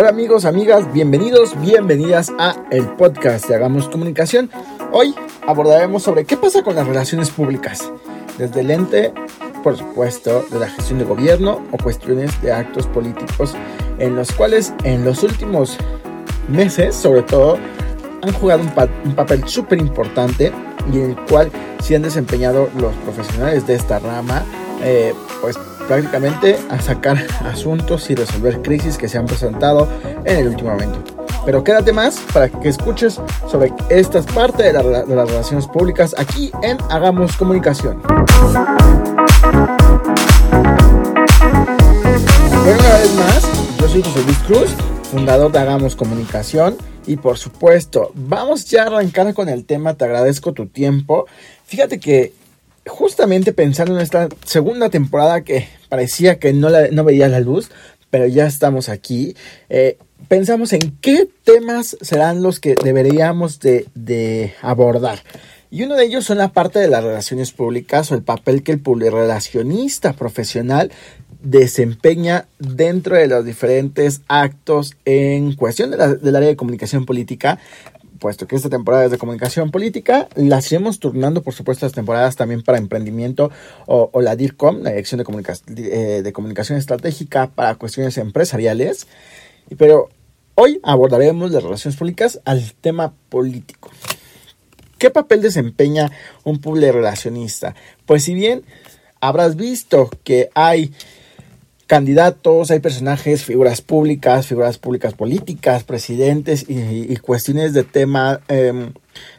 Hola amigos, amigas, bienvenidos, bienvenidas a el podcast de Hagamos Comunicación. Hoy abordaremos sobre qué pasa con las relaciones públicas, desde el ente, por supuesto, de la gestión de gobierno o cuestiones de actos políticos en los cuales en los últimos meses, sobre todo, han jugado un, papel súper importante y en el cual se han desempeñado los profesionales de esta rama, eh, pues prácticamente a sacar asuntos y resolver crisis que se han presentado en el último momento. Pero quédate más para que escuches sobre estas partes de, las relaciones públicas aquí en Hagamos Comunicación. Bueno, una vez más, yo soy José Luis Cruz, fundador de Hagamos Comunicación. Y por supuesto, vamos ya a arrancar con el tema. Te agradezco tu tiempo. Fíjate que justamente pensando en esta segunda temporada que parecía que no, no veía la luz, pero ya estamos aquí. Eh, pensamos en qué temas serán los que deberíamos de, de, abordar. Y uno de ellos son la parte de las relaciones públicas o el papel que el relacionista profesional desempeña dentro de los diferentes actos en cuestión de la, del área de comunicación política, puesto que esta temporada es de comunicación política, las iremos turnando, por supuesto, las temporadas también para emprendimiento o, la DIRCOM, la Dirección de, eh, de Comunicación Estratégica para cuestiones empresariales. Pero hoy abordaremos las relaciones públicas al tema político. ¿Qué papel desempeña un relacionista? Pues si bien habrás visto que hay candidatos, hay personajes, figuras públicas, figuras públicas políticas, presidentes y, cuestiones de tema em,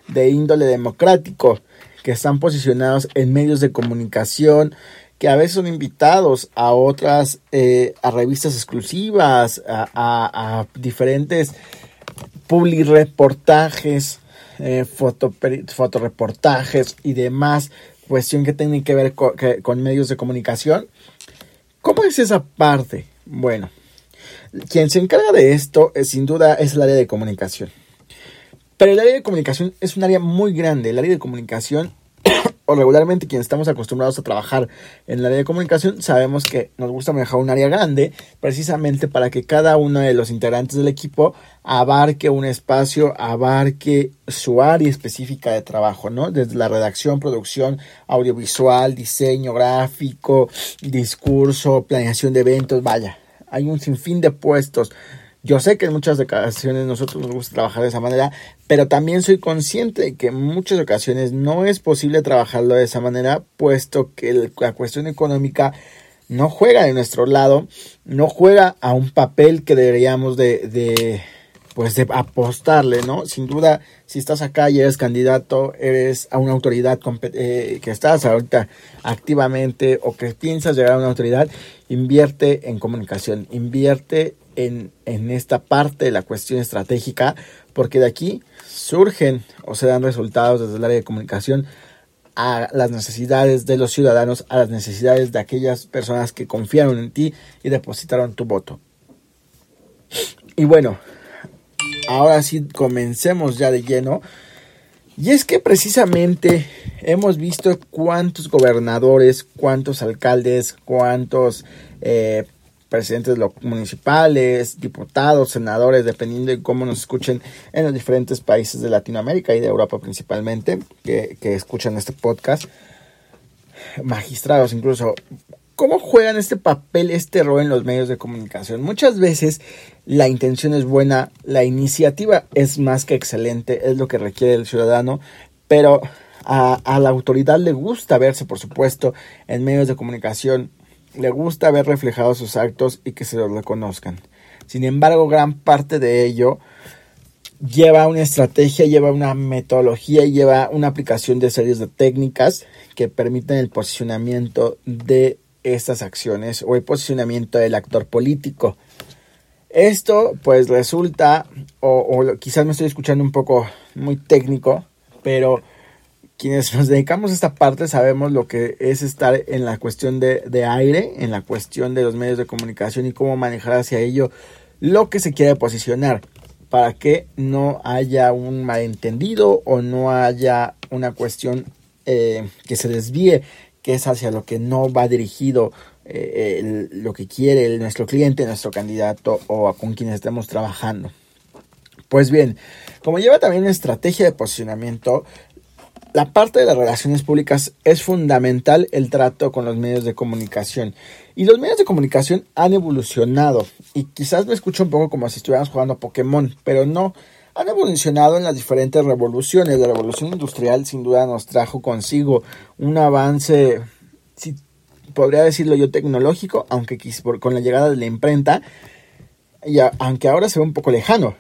de índole democrático que están posicionados en medios de comunicación, que a veces son invitados a otras, eh, a revistas exclusivas, a, diferentes publireportajes, eh, fotoreportajes y demás, cuestión que tienen que ver con medios de comunicación ¿Cómo es esa parte? Bueno, quien se encarga de esto eh, sin duda es el área de comunicación. Pero el área de comunicación es un área muy grande. El área de comunicación o regularmente quienes estamos acostumbrados a trabajar en el área de comunicación sabemos que nos gusta manejar un área grande precisamente para que cada uno de los integrantes del equipo abarque un espacio, abarque su área específica de trabajo, ¿no? Desde la redacción, producción, audiovisual, diseño gráfico, discurso, planeación de eventos, vaya, hay un sinfín de puestos yo sé que en muchas ocasiones nosotros nos gusta trabajar de esa manera, pero también soy consciente de que en muchas ocasiones no es posible trabajarlo de esa manera, puesto que la cuestión económica no juega de nuestro lado, no juega a un papel que deberíamos de, de pues de apostarle, ¿no? Sin duda, si estás acá y eres candidato, eres a una autoridad eh, que estás ahorita activamente o que piensas llegar a una autoridad, invierte en comunicación, invierte en, esta parte de la cuestión estratégica, porque de aquí surgen o se dan resultados desde el área de comunicación a las necesidades de los ciudadanos, a las necesidades de aquellas personas que confiaron en ti y depositaron tu voto. Y bueno, ahora sí comencemos ya de lleno. Y es que precisamente hemos visto cuántos gobernadores, cuántos alcaldes, cuántos eh, presidentes municipales, diputados, senadores, dependiendo de cómo nos escuchen en los diferentes países de Latinoamérica y de Europa principalmente, que, escuchan este podcast, magistrados incluso, ¿cómo juegan este papel, este rol en los medios de comunicación? Muchas veces la intención es buena, la iniciativa es más que excelente, es lo que requiere el ciudadano, pero a, la autoridad le gusta verse, por supuesto, en medios de comunicación le gusta ver reflejados sus actos y que se los reconozcan. Sin embargo, gran parte de ello lleva una estrategia, lleva una metodología, lleva una aplicación de series de técnicas que permiten el posicionamiento de estas acciones o el posicionamiento del actor político. Esto pues resulta, o, quizás me estoy escuchando un poco muy técnico, pero quienes nos dedicamos a esta parte sabemos lo que es estar en la cuestión de, aire, en la cuestión de los medios de comunicación y cómo manejar hacia ello lo que se quiere posicionar para que no haya un malentendido o no haya una cuestión eh, que se desvíe, qué es hacia lo que no va dirigido eh, lo que quiere nuestro cliente, nuestro candidato o con quienes estemos trabajando. Pues bien, como lleva también estrategia de posicionamiento, la parte de las relaciones públicas es fundamental el trato con los medios de comunicación. Y los medios de comunicación han evolucionado. Y quizás me escucho un poco como si estuviéramos jugando a Pokémon, pero no. Han evolucionado en las diferentes revoluciones. La revolución industrial sin duda nos trajo consigo un avance, si podría decirlo yo, tecnológico, aunque con la llegada de la imprenta, y aunque ahora se ve un poco lejano.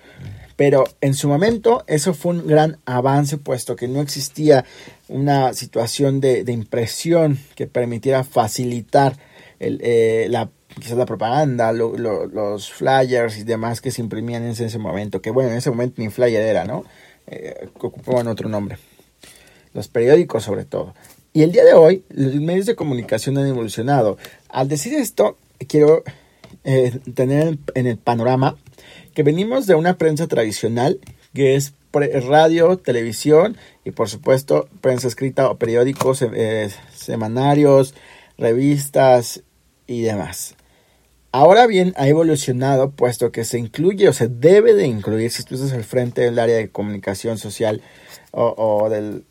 Pero en su momento eso fue un gran avance, puesto que no existía una situación de, impresión que permitiera facilitar eh, la, quizás la propaganda, los flyers y demás que se imprimían en ese, momento. Que bueno, en ese momento ni flyer era, ¿no? Eh, ocupaban otro nombre. Los periódicos sobre todo. Y el día de hoy, los medios de comunicación han evolucionado. Al decir esto, quiero eh, tener en el panorama que venimos de una prensa tradicional, que es radio, televisión y por supuesto prensa escrita o periódicos, eh, semanarios, revistas y demás. Ahora bien, ha evolucionado puesto que se incluye o se debe de incluir si tú estás al frente del área de comunicación social o, del,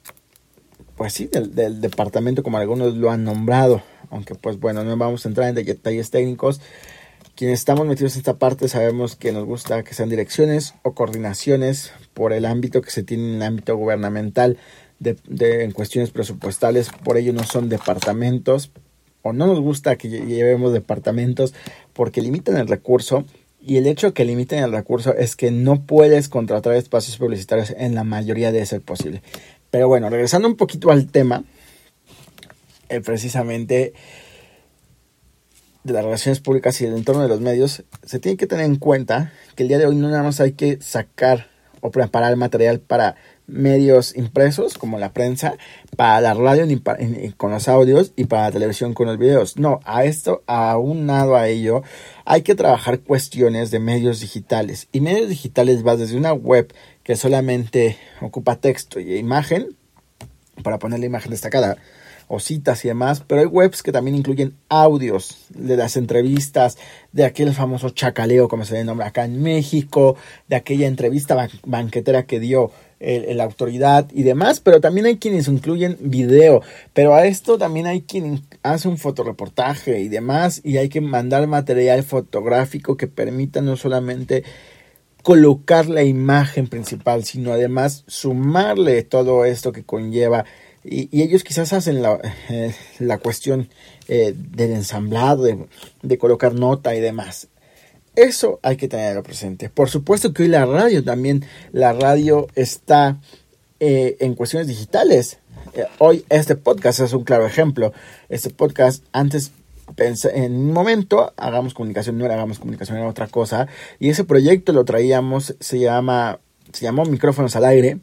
pues sí, del, departamento como algunos lo han nombrado, aunque pues bueno, no vamos a entrar en detalles técnicos, quienes estamos metidos en esta parte sabemos que nos gusta que sean direcciones o coordinaciones por el ámbito que se tiene en el ámbito gubernamental de, en cuestiones presupuestales, por ello no son departamentos o no nos gusta que llevemos departamentos porque limitan el recurso y el hecho de que limiten el recurso es que no puedes contratar espacios publicitarios en la mayoría de ser posible. Pero bueno, regresando un poquito al tema, eh, precisamente de las relaciones públicas y del entorno de los medios, se tiene que tener en cuenta que el día de hoy no nada más hay que sacar o preparar material para medios impresos como la prensa, para la radio con los audios y para la televisión con los videos. No, a esto, aunado a ello, hay que trabajar cuestiones de medios digitales. Y medios digitales va desde una web que solamente ocupa texto y imagen, para poner la imagen destacada, o citas y demás, pero hay webs que también incluyen audios de las entrevistas, de aquel famoso chacaleo, como se le nombra acá en México, de aquella entrevista banquetera que dio la autoridad y demás, pero también hay quienes incluyen video, pero a esto también hay quien hace un fotoreportaje y demás, y hay que mandar material fotográfico que permita no solamente colocar la imagen principal, sino además sumarle todo esto que conlleva y, ellos quizás hacen la, eh, la cuestión eh, del ensamblado, de, colocar nota y demás. Eso hay que tenerlo presente. Por supuesto que hoy la radio también, la radio está eh, en cuestiones digitales. hoy este podcast es un claro ejemplo. Este podcast antes en un momento hagamos comunicación, no era hagamos comunicación, era otra cosa. Y ese proyecto lo traíamos, se llama, se llamó Micrófonos al Aire.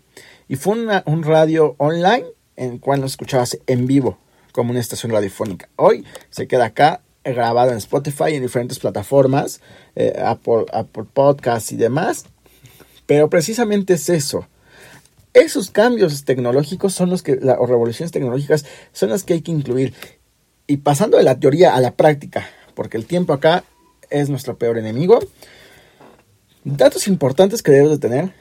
Y fue un radio online en cual nos escuchabas en vivo como una estación radiofónica. Hoy se queda acá grabado en Spotify en diferentes plataformas, eh, Apple, Podcasts y demás. Pero precisamente es eso. Esos cambios tecnológicos son los que, o revoluciones tecnológicas son las que hay que incluir. Y pasando de la teoría a la práctica, porque el tiempo acá es nuestro peor enemigo. Datos importantes que debes de tener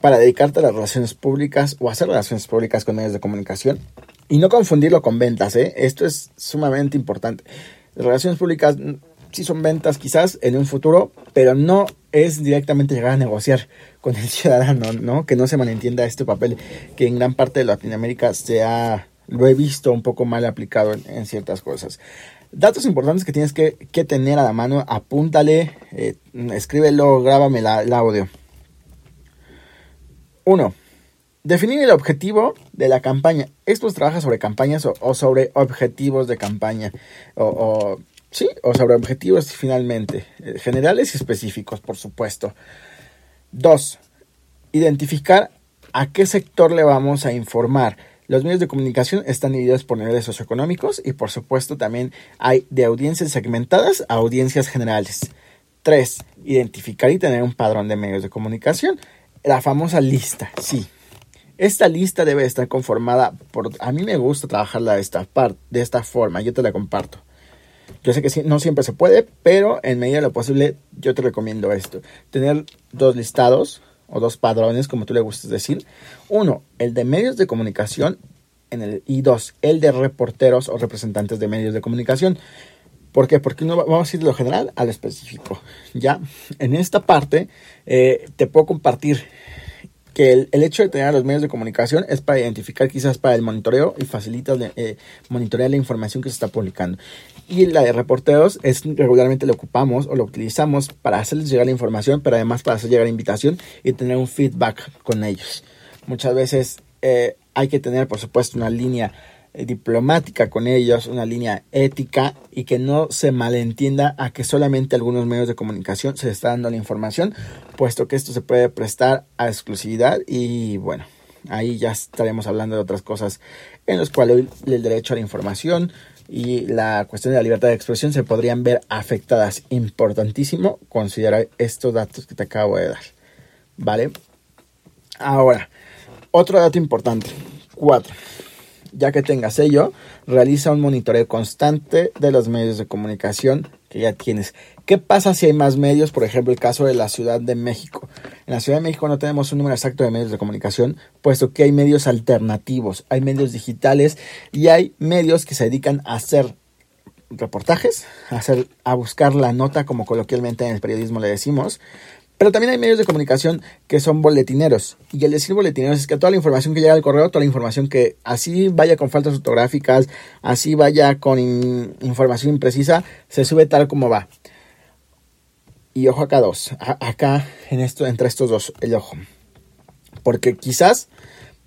para dedicarte a las relaciones públicas o hacer relaciones públicas con medios de comunicación. Y no confundirlo con ventas, ¿eh? Esto es sumamente importante. Relaciones públicas sí son ventas quizás en un futuro, pero no es directamente llegar a negociar con el ciudadano, ¿no? Que no se malentienda este papel que en gran parte de Latinoamérica se ha, lo he visto un poco mal aplicado en, ciertas cosas. Datos importantes que tienes que, tener a la mano, apúntale, eh, escríbelo, grábame la, el audio. 1. Definir el objetivo de la campaña. Esto trabaja sobre campañas o, sobre objetivos de campaña. O, sí, o sobre objetivos finalmente. Eh, generales y específicos, por supuesto. 2. Identificar a qué sector le vamos a informar. Los medios de comunicación están divididos por niveles socioeconómicos y por supuesto también hay de audiencias segmentadas a audiencias generales. 3. Identificar y tener un padrón de medios de comunicación. La famosa lista, sí. Esta lista debe estar conformada por... A mí me gusta trabajarla de esta, parte, de esta forma, yo te la comparto. Yo sé que no siempre se puede, pero en medida de lo posible yo te recomiendo esto. Tener dos listados o dos padrones, como tú le gustes decir. Uno, el de medios de comunicación en el, y dos, el de reporteros o representantes de medios de comunicación. ¿Por qué? Porque vamos a ir de lo general al específico. Ya, en esta parte eh, te puedo compartir que el, hecho de tener los medios de comunicación es para identificar quizás para el monitoreo y facilita eh, monitorear la información que se está publicando. Y la de reporteros es regularmente lo ocupamos o lo utilizamos para hacerles llegar la información, pero además para hacer llegar la invitación y tener un feedback con ellos. Muchas veces eh, hay que tener, por supuesto, una línea diplomática con ellos, una línea ética y que no se malentienda a que solamente algunos medios de comunicación se está dando la información, puesto que esto se puede prestar a exclusividad y bueno, ahí ya estaremos hablando de otras cosas en las cuales el derecho a la información y la cuestión de la libertad de expresión se podrían ver afectadas. Importantísimo considerar estos datos que te acabo de dar. ¿Vale? Ahora, otro dato importante. Cuatro ya que tengas ello, realiza un monitoreo constante de los medios de comunicación que ya tienes. ¿Qué pasa si hay más medios? Por ejemplo, el caso de la Ciudad de México. En la Ciudad de México no tenemos un número exacto de medios de comunicación, puesto que hay medios alternativos, hay medios digitales y hay medios que se dedican a hacer reportajes, a, hacer, a buscar la nota, como coloquialmente en el periodismo le decimos, pero también hay medios de comunicación que son boletineros. Y el decir boletineros es que toda la información que llega al correo, toda la información que así vaya con faltas ortográficas, así vaya con información imprecisa, se sube tal como va. Y ojo acá dos. acá en esto, entre estos dos, el ojo. Porque quizás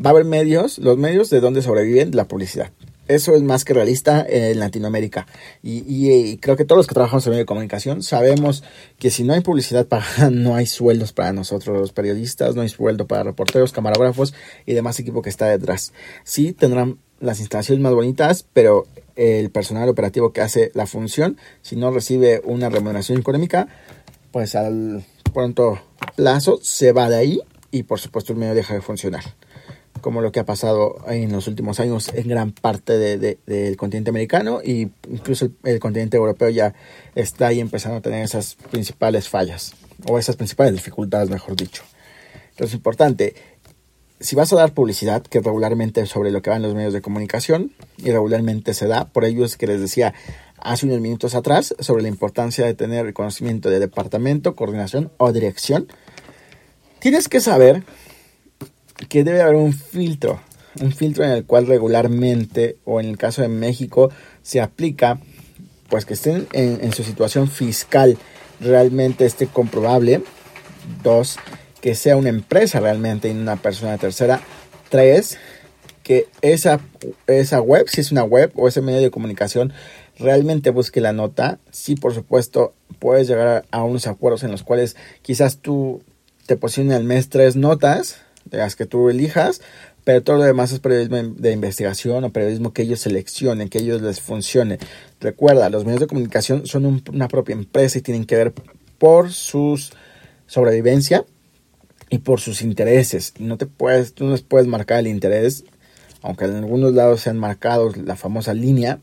va a haber medios, los medios de donde sobreviven la publicidad. Eso es más que realista en Latinoamérica. Y, creo que todos los que trabajamos en medio de comunicación sabemos que si no hay publicidad para no hay sueldos para nosotros los periodistas, no hay sueldo para reporteros, camarógrafos y demás equipo que está detrás. Sí tendrán las instalaciones más bonitas, pero el personal operativo que hace la función, si no recibe una remuneración económica, pues al pronto plazo se va de ahí y por supuesto el medio deja de funcionar como lo que ha pasado en los últimos años en gran parte del continente americano y incluso el, continente europeo ya está ahí empezando a tener esas principales fallas o esas principales dificultades, mejor dicho. Entonces, importante, si vas a dar publicidad, que regularmente sobre lo que van los medios de comunicación y regularmente se da, por ello es que les decía hace unos minutos atrás sobre la importancia de tener conocimiento de departamento, coordinación o dirección, tienes que saber que debe haber un filtro, un filtro en el cual regularmente, o en el caso de México, se aplica, pues que estén en, su situación fiscal realmente esté comprobable. Dos, que sea una empresa realmente y una persona tercera. Tres, que esa, esa web, si es una web o ese medio de comunicación, realmente busque la nota. Sí, por supuesto, puedes llegar a, unos acuerdos en los cuales quizás tú te posiciones al mes tres notas de las que tú elijas, pero todo lo demás es periodismo de investigación o periodismo que ellos seleccionen, que ellos les funcione. Recuerda, los medios de comunicación son una propia empresa y tienen que ver por su sobrevivencia y por sus intereses. No te puedes, tú no les puedes marcar el interés, aunque en algunos lados se han marcado la famosa línea,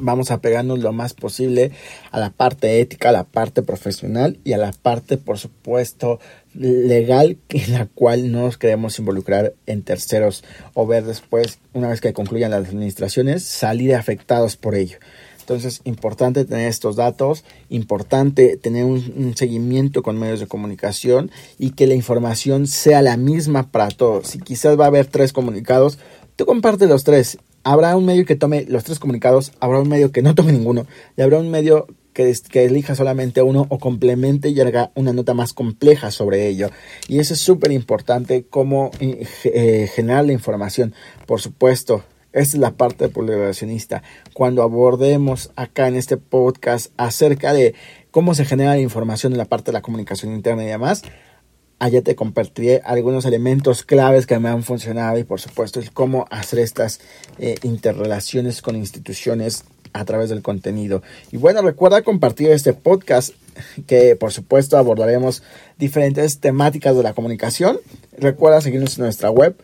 vamos a pegarnos lo más posible a la parte ética, a la parte profesional y a la parte, por supuesto, legal en la cual no nos queremos involucrar en terceros o ver después, una vez que concluyan las administraciones, salir afectados por ello. Entonces, importante tener estos datos, importante tener un, un, seguimiento con medios de comunicación y que la información sea la misma para todos. Si quizás va a haber tres comunicados, tú comparte los tres habrá un medio que tome los tres comunicados, habrá un medio que no tome ninguno y habrá un medio que, elija solamente uno o complemente y haga una nota más compleja sobre ello. Y eso es súper importante, cómo eh, eh, generar la información. Por supuesto, esta es la parte publicacionista. Cuando abordemos acá en este podcast acerca de cómo se genera la información en la parte de la comunicación interna y demás, allá te compartiré algunos elementos claves que me han funcionado y por supuesto cómo hacer estas eh, interrelaciones con instituciones a través del contenido. Y bueno, recuerda compartir este podcast que por supuesto abordaremos diferentes temáticas de la comunicación. Recuerda seguirnos en nuestra web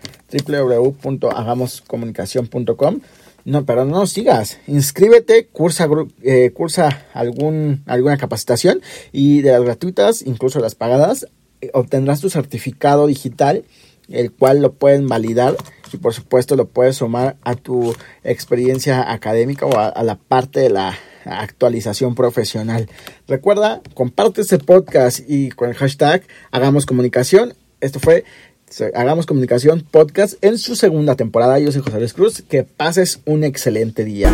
www.hagamoscomunicacion.com. No, pero no nos sigas. Inscríbete, cursa, eh, cursa algún, alguna capacitación y de las gratuitas, incluso las pagadas, obtendrás tu certificado digital, el cual lo pueden validar y por supuesto lo puedes sumar a tu experiencia académica o a, la parte de la actualización profesional. Recuerda, comparte este podcast y con el hashtag Hagamos Comunicación. Esto fue Hagamos Comunicación Podcast en su segunda temporada. Yo soy José Luis Cruz. Que pases un excelente día.